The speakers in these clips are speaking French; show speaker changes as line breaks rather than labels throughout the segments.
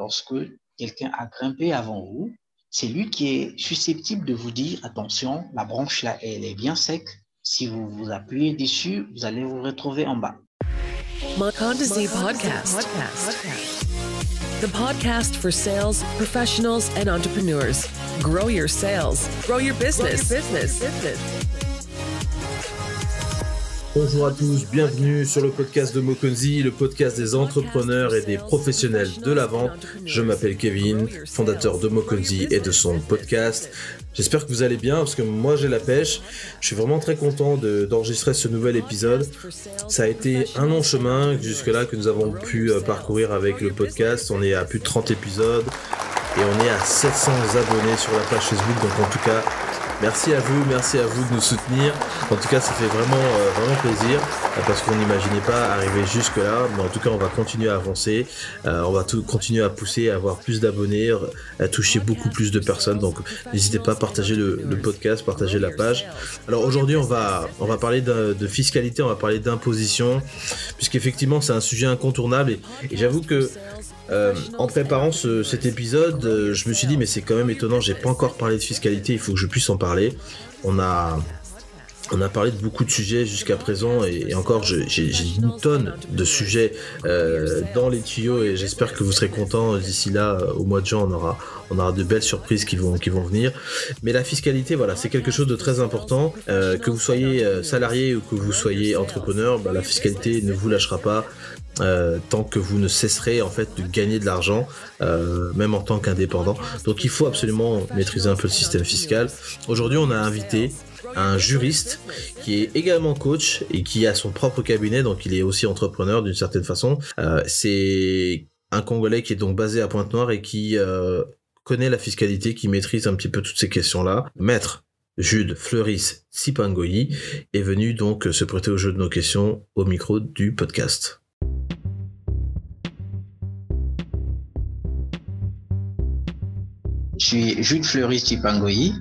lorsque quelqu'un a grimpé avant vous, c'est lui qui est susceptible de vous dire, attention, la branche là, elle est bien sec. Si vous vous appuyez dessus, vous allez vous retrouver en bas.
podcast. The podcast for sales professionals and entrepreneurs. Grow your sales, grow your business. Grow your business.
Bonjour à tous, bienvenue sur le podcast de Mokonzi, le podcast des entrepreneurs et des professionnels de la vente. Je m'appelle Kevin, fondateur de Mokonzi et de son podcast. J'espère que vous allez bien parce que moi j'ai la pêche. Je suis vraiment très content d'enregistrer ce nouvel épisode. Ça a été un long chemin jusque-là que nous avons pu euh, parcourir avec le podcast. On est à plus de 30 épisodes et on est à 700 abonnés sur la page Facebook. Donc en tout cas, Merci à vous, merci à vous de nous soutenir. En tout cas, ça fait vraiment, euh, vraiment plaisir euh, parce qu'on n'imaginait pas arriver jusque là. Mais en tout cas, on va continuer à avancer. Euh, on va tout, continuer à pousser, à avoir plus d'abonnés, à toucher beaucoup plus de personnes. Donc, n'hésitez pas à partager le, podcast, partager la page. Alors aujourd'hui, on va, on va parler de, de fiscalité, on va parler d'imposition, puisqu'effectivement, c'est un sujet incontournable. Et, et j'avoue que euh, en préparant cet épisode, euh, je me suis dit mais c'est quand même étonnant, j'ai pas encore parlé de fiscalité, il faut que je puisse en parler. On a on a parlé de beaucoup de sujets jusqu'à présent et, encore j'ai une tonne de sujets euh, dans les tuyaux et j'espère que vous serez contents. D'ici là au mois de juin on aura on aura de belles surprises qui vont qui vont venir. Mais la fiscalité voilà c'est quelque chose de très important. Que vous soyez salarié ou que vous soyez entrepreneur bah, la fiscalité ne vous lâchera pas euh, tant que vous ne cesserez en fait de gagner de l'argent, euh, même en tant qu'indépendant. Donc il faut absolument maîtriser un peu le système fiscal. Aujourd'hui, on a invité un juriste qui est également coach et qui a son propre cabinet, donc il est aussi entrepreneur d'une certaine façon. Euh, c'est un Congolais qui est donc basé à Pointe-Noire et qui connaît la fiscalité, qui maîtrise un petit peu toutes ces questions-là. Maître Jude Fleuris Sipangoyi est venu donc se prêter au jeu de nos questions au micro du podcast.
Suis Jules Fleury Chipangoyi,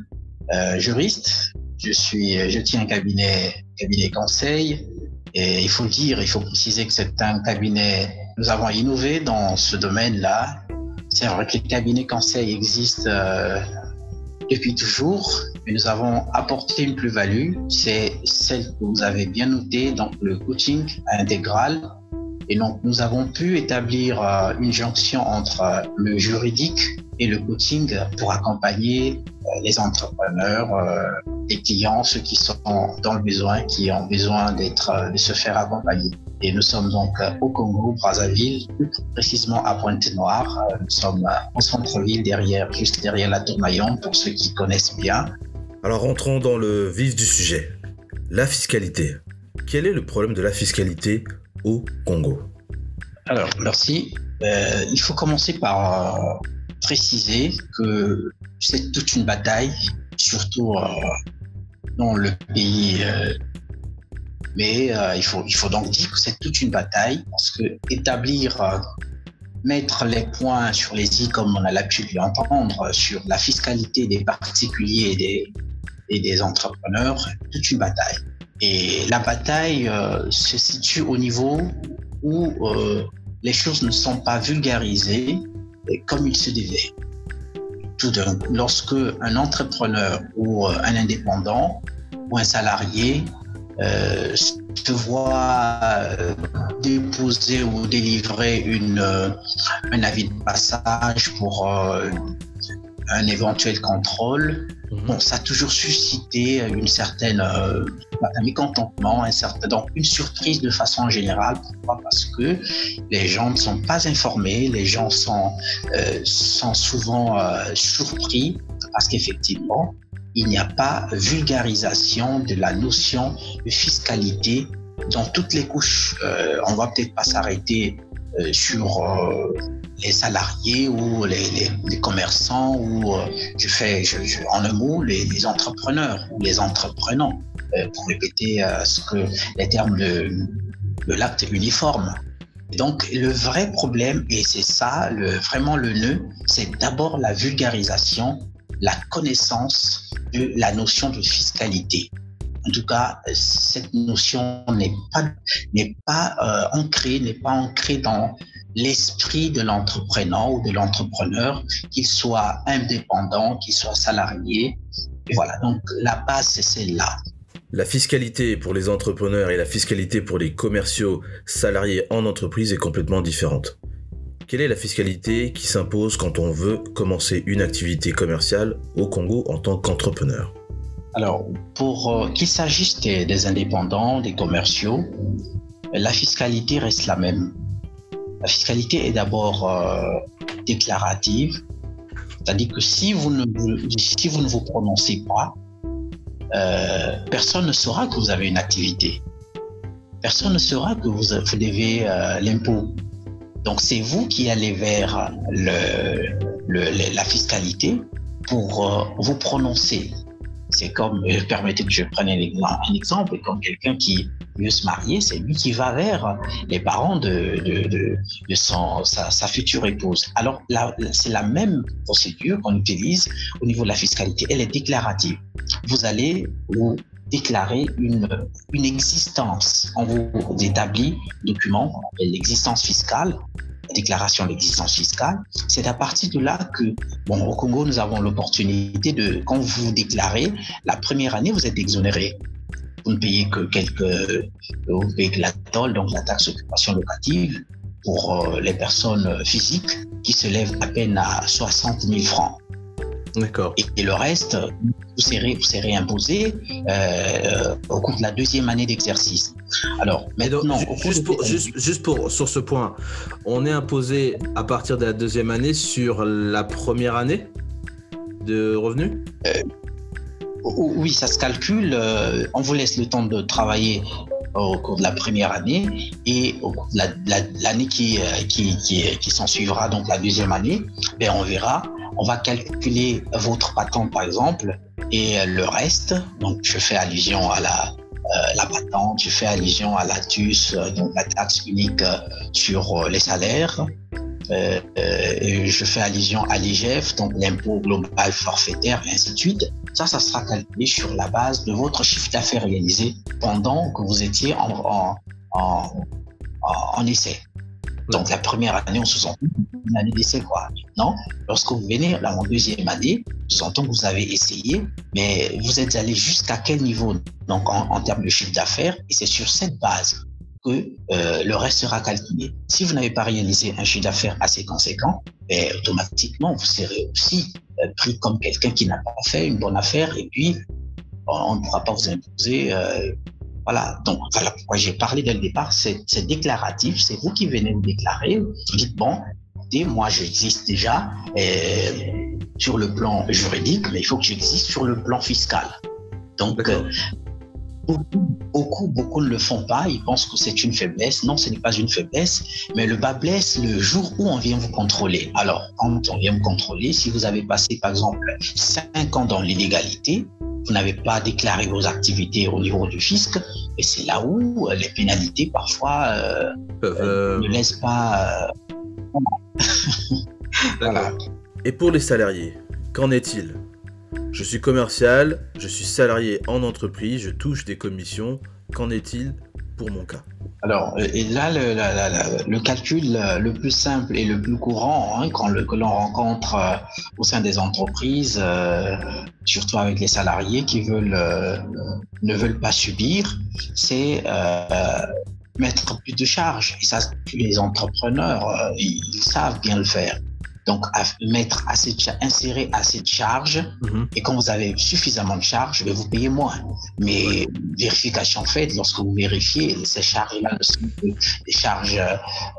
euh, juriste. Je suis, je tiens un cabinet, cabinet conseil. Et il faut dire, il faut préciser que c'est un cabinet. Nous avons innové dans ce domaine-là. C'est vrai que les cabinets conseil existent euh, depuis toujours, mais nous avons apporté une plus-value. C'est celle que vous avez bien notée, donc le coaching intégral. Et donc, nous avons pu établir euh, une jonction entre euh, le juridique et le coaching pour accompagner euh, les entrepreneurs, euh, les clients, ceux qui sont dans le besoin, qui ont besoin d'être, euh, de se faire accompagner. Et nous sommes donc au Congo, Brazzaville, plus précisément à Pointe-Noire. Nous sommes en centre-ville, derrière, juste derrière la Tour Maillon, pour ceux qui connaissent bien.
Alors rentrons dans le vif du sujet. La fiscalité. Quel est le problème de la fiscalité au Congo?
Alors, merci. il faut commencer par préciser que c'est toute une bataille, surtout euh, dans le pays. Euh, mais euh, il, faut, il faut donc dire que c'est toute une bataille parce que établir, mettre les points sur les i, comme on a l'habitude de l'entendre, sur la fiscalité des particuliers et des, et des entrepreneurs, toute une bataille. Et la bataille se situe au niveau où les choses ne sont pas vulgarisées comme il se devait. Tout lorsque un entrepreneur ou euh, un indépendant ou un salarié euh, se voit euh, déposer ou délivrer un avis de passage pour un éventuel contrôle, mhm. bon, ça a toujours suscité une certaine euh, un mécontentement, un certain, donc une surprise de façon générale. Pourquoi? Parce que les gens ne sont pas informés, les gens sont, euh, sont souvent euh, surpris parce qu'effectivement, il n'y a pas vulgarisation de la notion de fiscalité dans toutes les couches. on va peut-être pas s'arrêter sur les salariés ou les, commerçants ou euh, je fais en un mot les, entrepreneurs ou les entreprenants euh, pour répéter euh, ce que les termes de, l'acte uniforme. Donc le vrai problème et c'est ça vraiment le nœud, c'est d'abord la vulgarisation, la connaissance de la notion de fiscalité. En tout cas, cette notion n'est pas pas ancrée, n'est pas ancrée dans l'esprit de l'entrepreneur ou de l'entrepreneur, qu'il soit indépendant, qu'il soit salarié. Et voilà, donc la base, c'est celle-là.
La fiscalité pour les entrepreneurs et la fiscalité pour les commerciaux salariés en entreprise est complètement différente. Quelle est la fiscalité qui s'impose quand on veut commencer une activité commerciale au Congo en tant qu'entrepreneur?
Alors, pour euh, qu'il s'agisse des, indépendants, des commerciaux, la fiscalité reste la même. La fiscalité est d'abord euh, déclarative, c'est-à-dire que si vous ne, vous, ne prononcez pas, euh, personne ne saura que vous avez une activité. Personne ne saura que vous, devez l'impôt. Donc c'est vous qui allez vers la fiscalité pour vous prononcer. C'est comme, euh, permettez que je prenne un, exemple, comme quelqu'un qui veut se marier, c'est lui qui va vers les parents de, de, de, son, sa, future épouse. Alors c'est la même procédure qu'on utilise au niveau de la fiscalité. Elle est déclarative. Vous allez vous déclarer une, une existence. On vous établit un document qu'on appelle l'existence fiscale, déclaration d'existence fiscale. C'est à partir de là que, bon, au Congo, nous avons l'opportunité de, quand vous déclarez, la première année, vous êtes exonéré. Vous ne payez que quelques, vous payez que la tolle, donc la taxe d'occupation locative, pour euh, les personnes physiques qui se lèvent à peine à 60 000 francs.
D'accord.
Et, le reste, vous serez, vous serez imposé euh, au cours de la deuxième année d'exercice.
Alors, maintenant, juste, pour, juste, pour, sur ce point, on est imposé à partir de la deuxième année sur la première année de revenus? Euh,
Oui, ça se calcule. Euh, on vous laisse le temps de travailler au cours de la première année et au cours de l'année qui, qui, qui, qui s'en suivra, donc la deuxième année, ben on verra on va calculer votre patente, par exemple, et le reste. Donc, je fais allusion à la, euh, patente, je fais allusion à la TUS, euh, donc la taxe unique euh, sur les salaires. je fais allusion à l'IGF, donc l'impôt global forfaitaire, et ainsi de suite. Ça, ça sera calculé sur la base de votre chiffre d'affaires réalisé pendant que vous étiez en essai. Donc la première année, on sous-entend une année d'essai, quoi. Non, lorsque vous venez là, en deuxième année, sous-entend que vous avez essayé, mais vous êtes allé jusqu'à quel niveau Donc en, termes de chiffre d'affaires, et c'est sur cette base que euh, le reste sera calculé. Si vous n'avez pas réalisé un chiffre d'affaires assez conséquent, ben, automatiquement, vous serez aussi euh, pris comme quelqu'un qui n'a pas fait une bonne affaire et puis on ne pourra pas vous imposer euh, voilà, donc voilà pourquoi j'ai parlé dès le départ, c'est déclaratif, c'est vous qui venez vous déclarer, vous dites, bon, écoutez, moi j'existe déjà euh, sur le plan juridique, mais il faut que j'existe sur le plan fiscal. Donc, euh, beaucoup, beaucoup, ne le font pas, ils pensent que c'est une faiblesse. Non, ce n'est pas une faiblesse, mais le bas blesse le jour où on vient vous contrôler. Alors, quand on vient vous contrôler, si vous avez passé par exemple 5 ans dans l'illégalité, vous n'avez pas déclaré vos activités au niveau du fisc, et c'est là où euh, les pénalités parfois euh, euh, ne laissent pas.
Et pour les salariés, qu'en est-il? Je suis commercial, je suis salarié en entreprise, je touche des commissions. Qu'en est-il pour mon cas?
Alors, euh, et là, le, calcul euh, le plus simple et le plus courant hein, quand le, que l'on rencontre euh, au sein des entreprises, surtout avec les salariés qui veulent, ne veulent pas subir, c'est mettre plus de charges. Et ça, les entrepreneurs, ils savent bien le faire. Donc, mettre assez de, insérer assez de charges. Mhm. Et quand vous avez suffisamment de charges, vous payez moins. Mais vérification faite, lorsque vous vérifiez, ces charges-là ne sont que des charges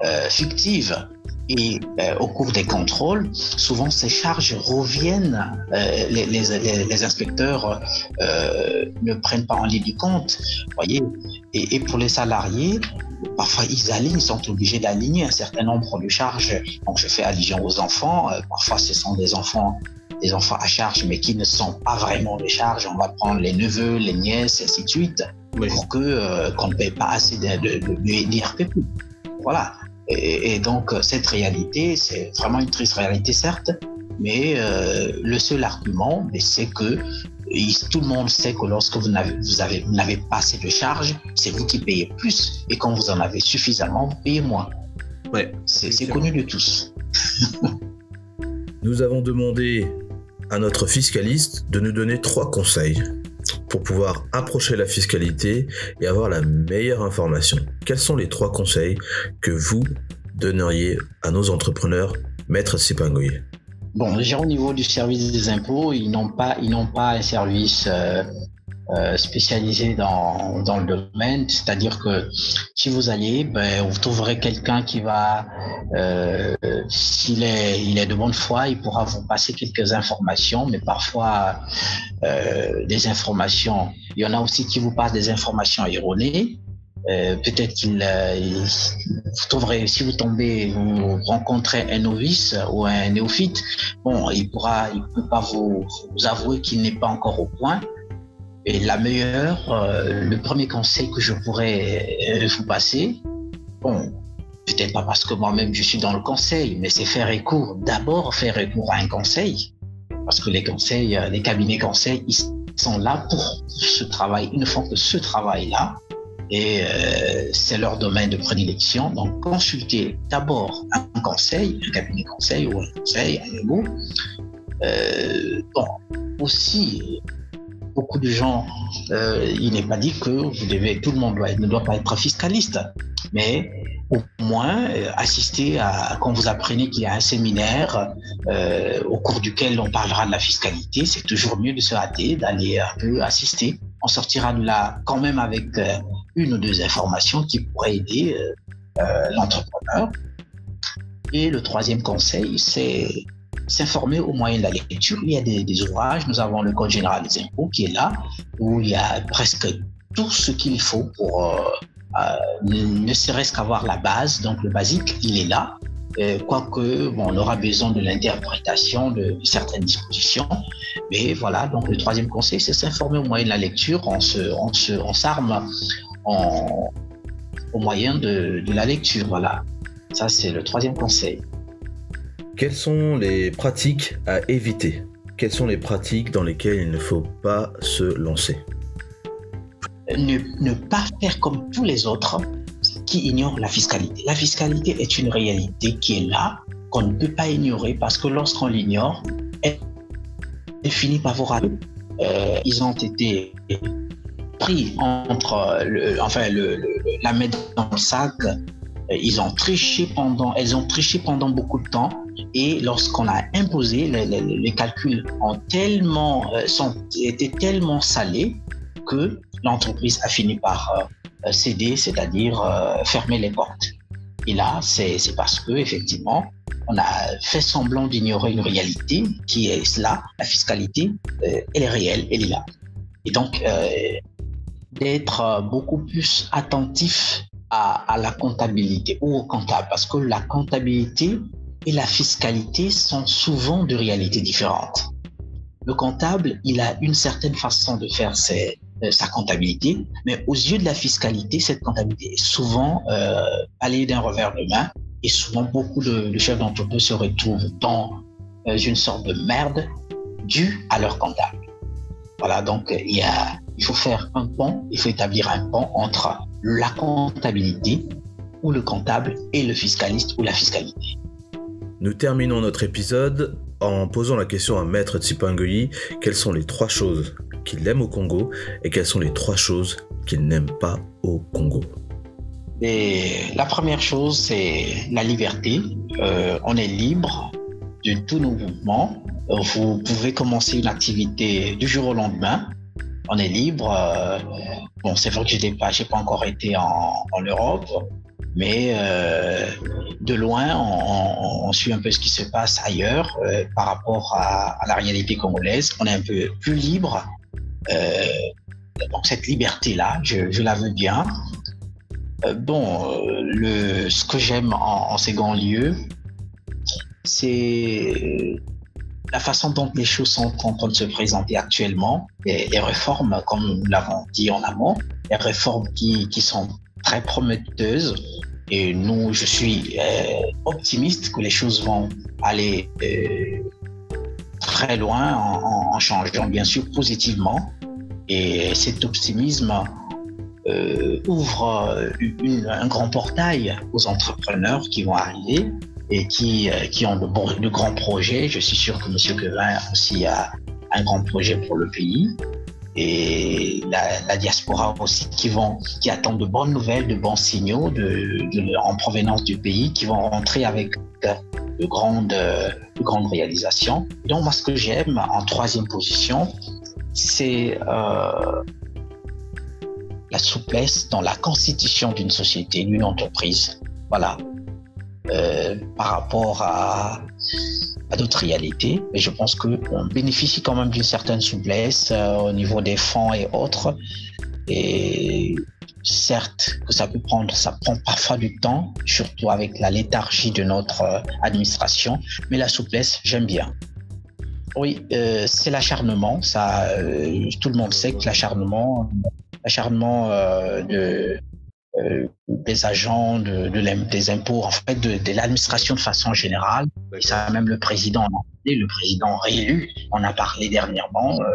euh, fictives. Et euh, au cours des contrôles, souvent ces charges reviennent, euh, les, les, les, inspecteurs euh, ne prennent pas en ligne du compte, voyez. Et, et, pour les salariés, parfois ils alignent, ils sont obligés d'aligner un certain nombre de charges. Donc je fais allusion aux enfants, parfois ce sont des enfants des enfants à charge, mais qui ne sont pas vraiment des charges. On va prendre les neveux, les nièces, et ainsi de suite, pour que qu'on ne paye pas assez de, de, de, de Voilà. Et, donc, cette réalité, c'est vraiment une triste réalité, certes, mais euh, le seul argument, c'est que tout le monde sait que lorsque vous n'avez vous avez, pas assez de charges, c'est vous qui payez plus. Et quand vous en avez suffisamment, vous payez moins.
Ouais,
c'est connu de tous.
nous avons demandé à notre fiscaliste de nous donner trois conseils pour pouvoir approcher la fiscalité et avoir la meilleure information. Quels sont les trois conseils que vous donneriez à nos entrepreneurs, maître Sipangoye
Bon, déjà au niveau du service des impôts, ils n'ont pas, pas un service euh, spécialisé dans, dans le domaine, c'est-à-dire que si vous allez, ben, vous trouverez quelqu'un qui va, euh, s'il est, il est de bonne foi, il pourra vous passer quelques informations, mais parfois euh, des informations. Il y en a aussi qui vous passent des informations erronées. Euh, peut-être qu'il euh, vous trouverez si vous tombez vous rencontrez un novice ou un néophyte bon il pourra il peut pas vous avouer qu'il n'est pas encore au point et la meilleure, euh, le premier conseil que je pourrais euh, vous passer, bon, peut-être pas parce que moi-même je suis dans le conseil, mais c'est faire recours, d'abord faire recours à un conseil, parce que les conseils, euh, les cabinets conseils, ils sont là pour ce travail, ils ne font que ce travail-là, et c'est leur domaine de prédilection. Donc, consultez d'abord un conseil, un cabinet conseil ou un conseil, un mot. bon, aussi, beaucoup de gens, euh, il n'est pas dit que vous devez, tout le monde ne doit pas être fiscaliste, mais au moins euh, assister à, quand vous apprenez qu'il y a un séminaire euh, au cours duquel on parlera de la fiscalité, c'est toujours mieux de se hâter, d'aller un peu assister. On sortira de là quand même avec une ou deux informations qui pourraient aider l'entrepreneur. Et le troisième conseil, c'est s'informer au moyen de la lecture. Il y a des, ouvrages. Nous avons le Code général des impôts qui est là, où il y a presque tout ce qu'il faut pour euh, euh, ne serait-ce qu'avoir la base. Donc le basique, il est là. Euh, quoique, on aura besoin de l'interprétation de, certaines dispositions. Mais voilà, donc le troisième conseil, c'est s'informer au moyen de la lecture. On on se, s'arme au moyen de la lecture. Voilà. Ça, c'est le troisième conseil.
Quelles sont les pratiques à éviter? Quelles sont les pratiques dans lesquelles il ne faut pas se lancer?
Ne, pas faire comme tous les autres qui ignorent la fiscalité. La fiscalité est une réalité qui est là, qu'on ne peut pas ignorer parce que lorsqu'on l'ignore, elle, finit par vous rater. Euh, ils ont été pris entre enfin la main dans le sac. Ils ont triché pendant, elles ont triché pendant beaucoup de temps et lorsqu'on a imposé, les, calculs ont tellement, euh, sont, étaient tellement salés que l'entreprise a fini par euh, céder, c'est-à-dire euh, fermer les portes. Et là, c'est parce que effectivement, on a fait semblant d'ignorer une réalité qui est cela, la fiscalité, elle est réelle, elle est là. Et donc, d'être beaucoup plus attentif à, la comptabilité ou au comptable, parce que la comptabilité, et la fiscalité sont souvent de réalités différentes. Le comptable, il a une certaine façon de faire euh, sa comptabilité, mais aux yeux de la fiscalité, cette comptabilité est souvent euh, allée d'un revers de main et souvent beaucoup de, chefs d'entreprise se retrouvent dans euh, une sorte de merde due à leur comptable. Voilà, donc il, il faut faire un pont, il faut établir un pont entre la comptabilité ou le comptable et le fiscaliste ou la fiscalité.
Nous terminons notre épisode en posant la question à Maître Tsipangoyi quelles sont les trois choses qu'il aime au Congo et quelles sont les trois choses qu'il n'aime pas au Congo?
Et la première chose, c'est la liberté. Euh, on est libre de tous nos mouvements. Vous pouvez commencer une activité du jour au lendemain. On est libre. Euh, bon, c'est vrai que je n'ai pas, encore été en Europe, mais euh, de loin, on, suit un peu ce qui se passe ailleurs euh, par rapport à, la réalité congolaise. On est un peu plus libre. Euh, donc cette liberté-là, je, la veux bien. bon, ce que j'aime en, second lieu, c'est la façon dont les choses sont en train de se présenter actuellement, les, réformes, comme nous l'avons dit en amont, les réformes qui sont très prometteuse. Et nous, je suis euh, optimiste que les choses vont aller euh, très loin en, changeant, bien sûr, positivement. Et cet optimisme ouvre un grand portail aux entrepreneurs qui vont arriver et qui, qui ont de, de, grands projets. Je suis sûr que M. Quevin aussi a un grand projet pour le pays et la, diaspora aussi qui vont qui attendent de bonnes nouvelles, de bons signaux en provenance du pays, qui vont rentrer avec de grandes, de grandes réalisations. Donc moi ce que j'aime en troisième position, c'est euh, la souplesse dans la constitution d'une société, d'une entreprise. Voilà. Euh, par rapport à, à d'autres réalités. Mais je pense qu'on bénéficie quand même d'une certaine souplesse euh, au niveau des fonds et autres. Et certes que ça peut prendre, ça prend parfois du temps, surtout avec la léthargie de notre euh, administration, mais la souplesse, j'aime bien. Oui, euh, c'est l'acharnement. Ça, tout le monde sait que l'acharnement, l'acharnement de euh, des agents de, des impôts, en fait, de, l'administration de façon générale. Et ça, même le président, le président réélu, on a parlé dernièrement. Euh,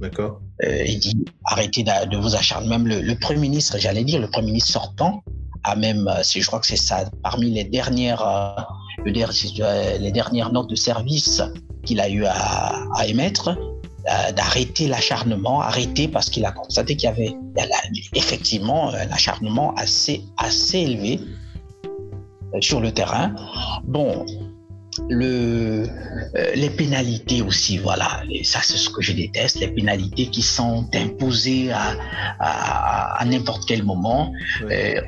D'accord.
Euh, il dit arrêtez de, vous acharner. Même le, Premier ministre, j'allais dire, le Premier ministre sortant, a même, je crois que c'est ça, parmi les dernières, les dernières notes de service qu'il a eu à, à émettre, euh, d'arrêter l'acharnement, arrêter parce qu'il a constaté qu'il y avait effectivement un acharnement assez, assez élevé euh, sur le terrain. Bon, le, euh, les pénalités aussi, voilà, et ça c'est ce que je déteste, les pénalités qui sont imposées à, à, n'importe quel moment.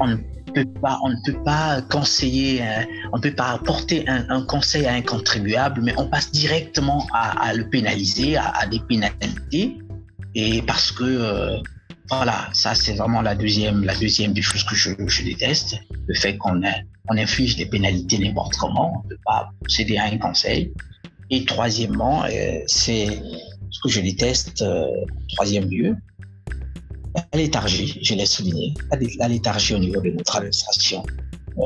on on ne peut pas conseiller, euh, on ne peut pas apporter un, conseil à un contribuable, mais on passe directement à, le pénaliser, à, des pénalités. Et parce que, euh, voilà, ça c'est vraiment la deuxième, la deuxième des choses que je, déteste, le fait qu'on on inflige des pénalités n'importe comment, on ne peut pas procéder à un conseil. Et troisièmement, euh, c'est ce que je déteste, troisième lieu, la léthargie, je l'ai souligné, la léthargie au niveau de notre administration. Euh,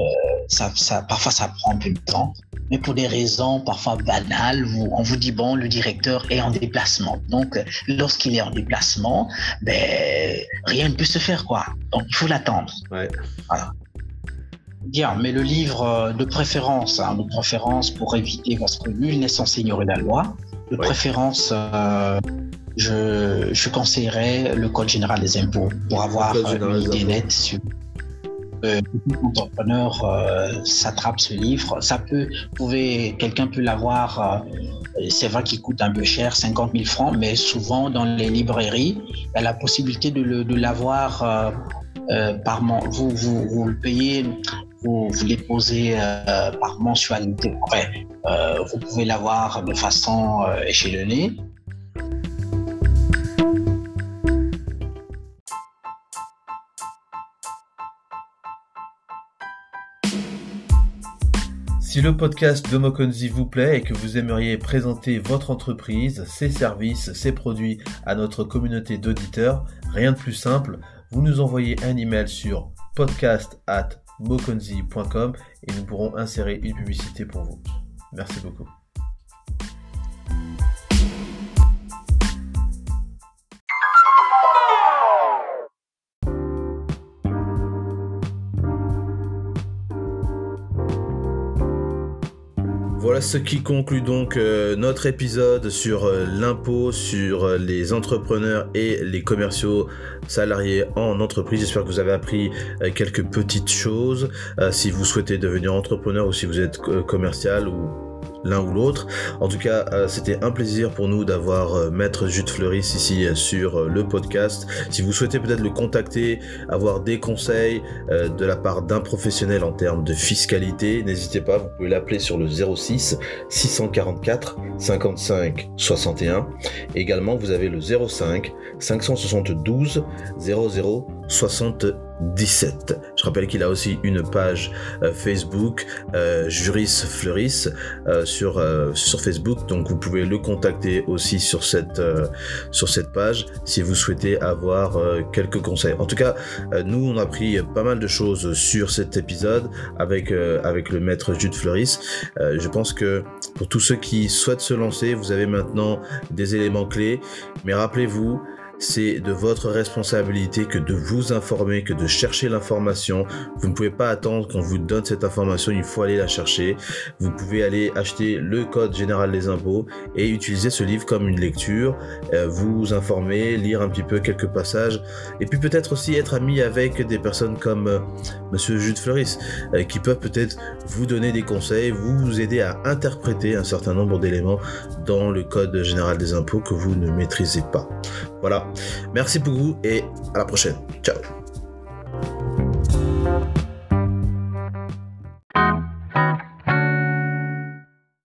ça, ça, parfois, ça prend un peu de temps, mais pour des raisons parfois banales, vous, on vous dit, bon, le directeur est en déplacement. Donc, lorsqu'il est en déplacement, ben, rien ne peut se faire, quoi. Donc, il faut l'attendre.
Ouais.
Voilà. Bien, mais le livre de préférence, hein, de préférence pour éviter, parce que nul n'est censé ignorer la loi, de préférence, euh, je, je conseillerais le Code général des impôts pour avoir une idée nette sur euh, entrepreneur euh, s'attrape ce livre. Ça peut, pouvez, quelqu'un peut l'avoir. Euh, c'est vrai qu'il coûte un peu cher, 50 000 francs, mais souvent dans les librairies, il y a la possibilité de, de l'avoir euh, par vous, vous, vous le payez vous, vous par mensualité. Euh, vous pouvez l'avoir de façon euh, échelonnée.
Si le podcast de Mokonzi vous plaît et que vous aimeriez présenter votre entreprise, ses services, ses produits à notre communauté d'auditeurs, rien de plus simple, vous nous envoyez un email sur podcast at mokonzi.com et nous pourrons insérer une publicité pour vous. Merci beaucoup. Voilà ce qui conclut donc euh, notre épisode sur euh, l'impôt, sur euh, les entrepreneurs et les commerciaux salariés en entreprise. J'espère que vous avez appris quelques petites choses. si vous souhaitez devenir entrepreneur ou si vous êtes commercial ou l'un ou l'autre. En tout cas, euh, c'était un plaisir pour nous d'avoir euh, Maître Jude Fleuris ici euh, sur le podcast. Si vous souhaitez peut-être le contacter, avoir des conseils de la part d'un professionnel en termes de fiscalité, n'hésitez pas, vous pouvez l'appeler sur le 06 644 55 61. également, vous avez le 05 572 00 77. Je rappelle qu'il a aussi une page euh, Facebook, euh, Juris Fleuris, euh, sur, sur Facebook. Donc vous pouvez le contacter aussi sur cette, sur cette page si vous souhaitez avoir quelques conseils. En tout cas, nous, on a appris pas mal de choses sur cet épisode avec, avec le maître Jude Fleuris. je pense que pour tous ceux qui souhaitent se lancer, vous avez maintenant des éléments clés. Mais rappelez-vous, c'est de votre responsabilité que de vous informer, que de chercher l'information. Vous ne pouvez pas attendre qu'on vous donne cette information, il faut aller la chercher. Vous pouvez aller acheter le code général des impôts et utiliser ce livre comme une lecture, euh, vous informer, lire un petit peu quelques passages, et puis peut-être aussi être ami avec des personnes comme euh, Monsieur Jude Fleuris, euh, qui peuvent peut-être vous donner des conseils, vous aider à interpréter un certain nombre d'éléments dans le code général des impôts que vous ne maîtrisez pas. Voilà. Merci beaucoup et à la prochaine. Ciao.